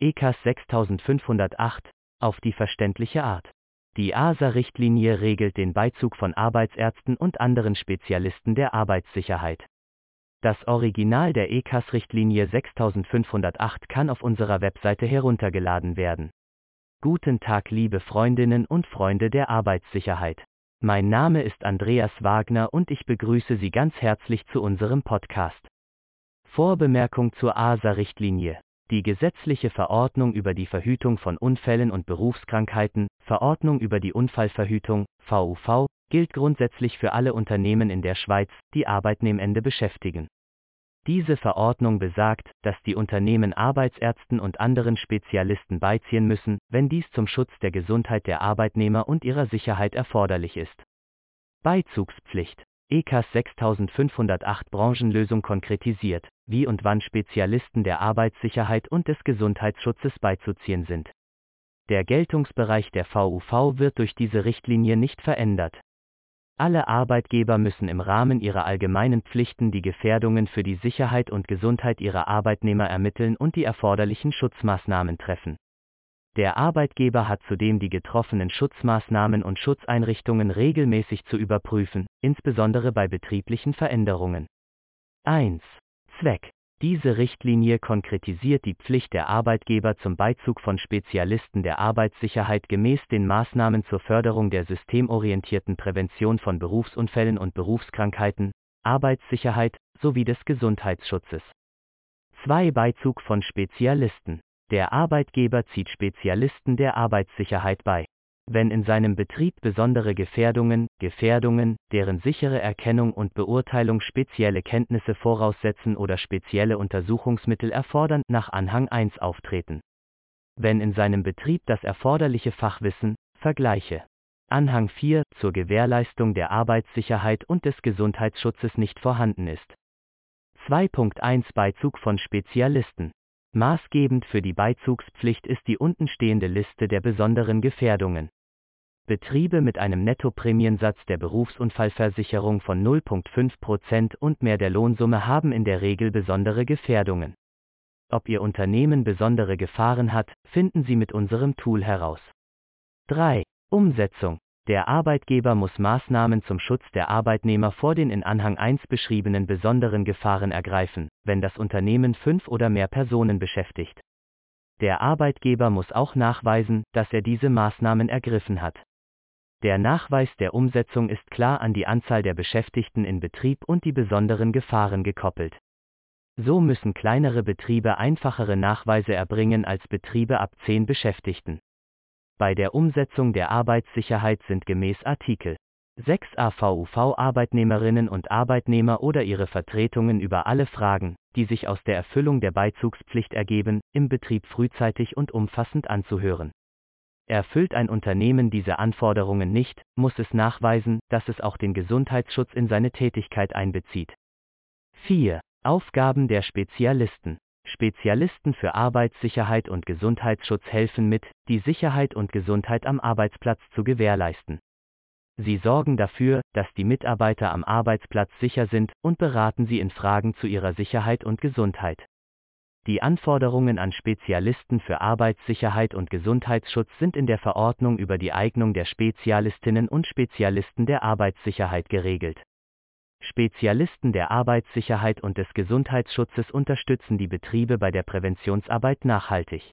ECAS 6508, auf die verständliche Art. Die ASA-Richtlinie regelt den Beizug von Arbeitsärzten und anderen Spezialisten der Arbeitssicherheit. Das Original der ECAS-Richtlinie 6508 kann auf unserer Webseite heruntergeladen werden. Guten Tag, liebe Freundinnen und Freunde der Arbeitssicherheit. Mein Name ist Andreas Wagner und ich begrüße Sie ganz herzlich zu unserem Podcast. Vorbemerkung zur ASA-Richtlinie. Die gesetzliche Verordnung über die Verhütung von Unfällen und Berufskrankheiten, Verordnung über die Unfallverhütung, VUV, gilt grundsätzlich für alle Unternehmen in der Schweiz, die Arbeitnehmende beschäftigen. Diese Verordnung besagt, dass die Unternehmen Arbeitsärzten und anderen Spezialisten beiziehen müssen, wenn dies zum Schutz der Gesundheit der Arbeitnehmer und ihrer Sicherheit erforderlich ist. Beizugspflicht ECAS 6508 Branchenlösung konkretisiert, wie und wann Spezialisten der Arbeitssicherheit und des Gesundheitsschutzes beizuziehen sind. Der Geltungsbereich der VUV wird durch diese Richtlinie nicht verändert. Alle Arbeitgeber müssen im Rahmen ihrer allgemeinen Pflichten die Gefährdungen für die Sicherheit und Gesundheit ihrer Arbeitnehmer ermitteln und die erforderlichen Schutzmaßnahmen treffen. Der Arbeitgeber hat zudem die getroffenen Schutzmaßnahmen und Schutzeinrichtungen regelmäßig zu überprüfen, insbesondere bei betrieblichen Veränderungen. 1. Zweck. Diese Richtlinie konkretisiert die Pflicht der Arbeitgeber zum Beizug von Spezialisten der Arbeitssicherheit gemäß den Maßnahmen zur Förderung der systemorientierten Prävention von Berufsunfällen und Berufskrankheiten, Arbeitssicherheit sowie des Gesundheitsschutzes. 2. Beizug von Spezialisten. Der Arbeitgeber zieht Spezialisten der Arbeitssicherheit bei. Wenn in seinem Betrieb besondere Gefährdungen, Gefährdungen, deren sichere Erkennung und Beurteilung spezielle Kenntnisse voraussetzen oder spezielle Untersuchungsmittel erfordern, nach Anhang 1 auftreten. Wenn in seinem Betrieb das erforderliche Fachwissen, Vergleiche. Anhang 4 zur Gewährleistung der Arbeitssicherheit und des Gesundheitsschutzes nicht vorhanden ist. 2.1 Beizug von Spezialisten. Maßgebend für die Beizugspflicht ist die untenstehende Liste der besonderen Gefährdungen. Betriebe mit einem Nettoprämiensatz der Berufsunfallversicherung von 0,5% und mehr der Lohnsumme haben in der Regel besondere Gefährdungen. Ob Ihr Unternehmen besondere Gefahren hat, finden Sie mit unserem Tool heraus. 3. Umsetzung der Arbeitgeber muss Maßnahmen zum Schutz der Arbeitnehmer vor den in Anhang 1 beschriebenen besonderen Gefahren ergreifen, wenn das Unternehmen fünf oder mehr Personen beschäftigt. Der Arbeitgeber muss auch nachweisen, dass er diese Maßnahmen ergriffen hat. Der Nachweis der Umsetzung ist klar an die Anzahl der Beschäftigten in Betrieb und die besonderen Gefahren gekoppelt. So müssen kleinere Betriebe einfachere Nachweise erbringen als Betriebe ab 10 Beschäftigten. Bei der Umsetzung der Arbeitssicherheit sind gemäß Artikel 6 AVUV Arbeitnehmerinnen und Arbeitnehmer oder ihre Vertretungen über alle Fragen, die sich aus der Erfüllung der Beizugspflicht ergeben, im Betrieb frühzeitig und umfassend anzuhören. Erfüllt ein Unternehmen diese Anforderungen nicht, muss es nachweisen, dass es auch den Gesundheitsschutz in seine Tätigkeit einbezieht. 4. Aufgaben der Spezialisten Spezialisten für Arbeitssicherheit und Gesundheitsschutz helfen mit, die Sicherheit und Gesundheit am Arbeitsplatz zu gewährleisten. Sie sorgen dafür, dass die Mitarbeiter am Arbeitsplatz sicher sind und beraten sie in Fragen zu ihrer Sicherheit und Gesundheit. Die Anforderungen an Spezialisten für Arbeitssicherheit und Gesundheitsschutz sind in der Verordnung über die Eignung der Spezialistinnen und Spezialisten der Arbeitssicherheit geregelt. Spezialisten der Arbeitssicherheit und des Gesundheitsschutzes unterstützen die Betriebe bei der Präventionsarbeit nachhaltig.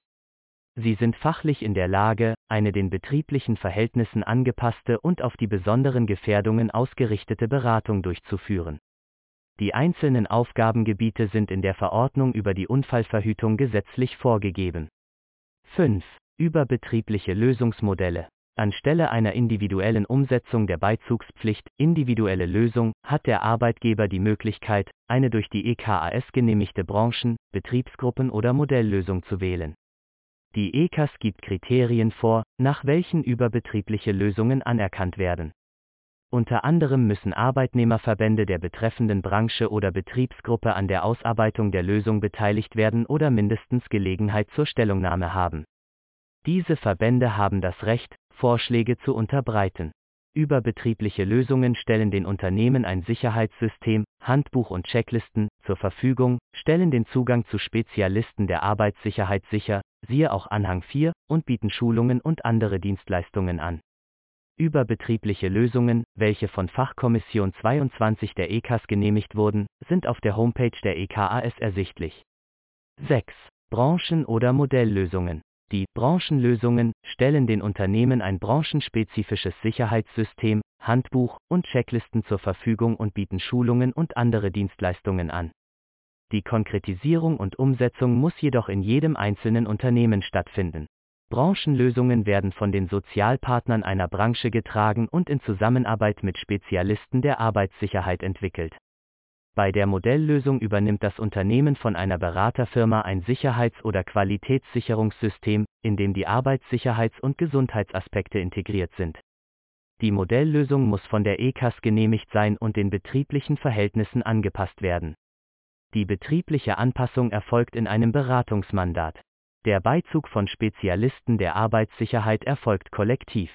Sie sind fachlich in der Lage, eine den betrieblichen Verhältnissen angepasste und auf die besonderen Gefährdungen ausgerichtete Beratung durchzuführen. Die einzelnen Aufgabengebiete sind in der Verordnung über die Unfallverhütung gesetzlich vorgegeben. 5. Überbetriebliche Lösungsmodelle Anstelle einer individuellen Umsetzung der Beizugspflicht, individuelle Lösung, hat der Arbeitgeber die Möglichkeit, eine durch die EKAS genehmigte Branchen-, Betriebsgruppen- oder Modelllösung zu wählen. Die EKAS gibt Kriterien vor, nach welchen überbetriebliche Lösungen anerkannt werden. Unter anderem müssen Arbeitnehmerverbände der betreffenden Branche oder Betriebsgruppe an der Ausarbeitung der Lösung beteiligt werden oder mindestens Gelegenheit zur Stellungnahme haben. Diese Verbände haben das Recht, Vorschläge zu unterbreiten. Überbetriebliche Lösungen stellen den Unternehmen ein Sicherheitssystem, Handbuch und Checklisten zur Verfügung, stellen den Zugang zu Spezialisten der Arbeitssicherheit sicher, siehe auch Anhang 4, und bieten Schulungen und andere Dienstleistungen an. Überbetriebliche Lösungen, welche von Fachkommission 22 der EKAS genehmigt wurden, sind auf der Homepage der EKAS ersichtlich. 6. Branchen- oder Modelllösungen. Die Branchenlösungen stellen den Unternehmen ein branchenspezifisches Sicherheitssystem, Handbuch und Checklisten zur Verfügung und bieten Schulungen und andere Dienstleistungen an. Die Konkretisierung und Umsetzung muss jedoch in jedem einzelnen Unternehmen stattfinden. Branchenlösungen werden von den Sozialpartnern einer Branche getragen und in Zusammenarbeit mit Spezialisten der Arbeitssicherheit entwickelt. Bei der Modelllösung übernimmt das Unternehmen von einer Beraterfirma ein Sicherheits- oder Qualitätssicherungssystem, in dem die Arbeitssicherheits- und Gesundheitsaspekte integriert sind. Die Modelllösung muss von der ECAS genehmigt sein und den betrieblichen Verhältnissen angepasst werden. Die betriebliche Anpassung erfolgt in einem Beratungsmandat. Der Beizug von Spezialisten der Arbeitssicherheit erfolgt kollektiv.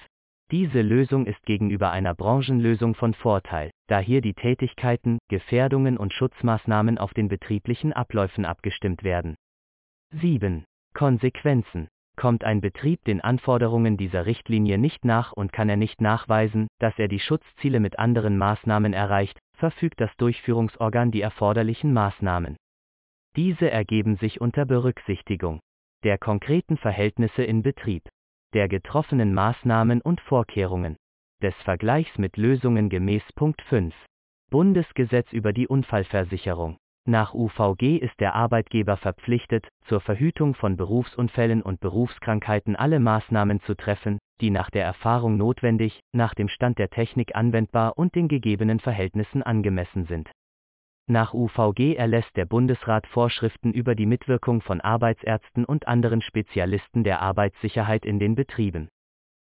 Diese Lösung ist gegenüber einer Branchenlösung von Vorteil, da hier die Tätigkeiten, Gefährdungen und Schutzmaßnahmen auf den betrieblichen Abläufen abgestimmt werden. 7. Konsequenzen. Kommt ein Betrieb den Anforderungen dieser Richtlinie nicht nach und kann er nicht nachweisen, dass er die Schutzziele mit anderen Maßnahmen erreicht, verfügt das Durchführungsorgan die erforderlichen Maßnahmen. Diese ergeben sich unter Berücksichtigung der konkreten Verhältnisse in Betrieb der getroffenen Maßnahmen und Vorkehrungen, des Vergleichs mit Lösungen gemäß Punkt 5. Bundesgesetz über die Unfallversicherung. Nach UVG ist der Arbeitgeber verpflichtet, zur Verhütung von Berufsunfällen und Berufskrankheiten alle Maßnahmen zu treffen, die nach der Erfahrung notwendig, nach dem Stand der Technik anwendbar und den gegebenen Verhältnissen angemessen sind. Nach UVG erlässt der Bundesrat Vorschriften über die Mitwirkung von Arbeitsärzten und anderen Spezialisten der Arbeitssicherheit in den Betrieben.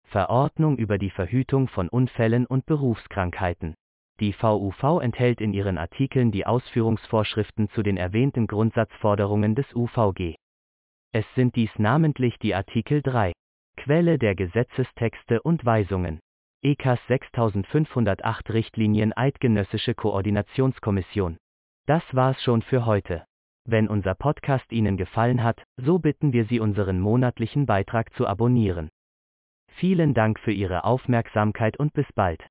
Verordnung über die Verhütung von Unfällen und Berufskrankheiten. Die VUV enthält in ihren Artikeln die Ausführungsvorschriften zu den erwähnten Grundsatzforderungen des UVG. Es sind dies namentlich die Artikel 3. Quelle der Gesetzestexte und Weisungen. ECAS 6508 Richtlinien Eidgenössische Koordinationskommission. Das war's schon für heute. Wenn unser Podcast Ihnen gefallen hat, so bitten wir Sie unseren monatlichen Beitrag zu abonnieren. Vielen Dank für Ihre Aufmerksamkeit und bis bald.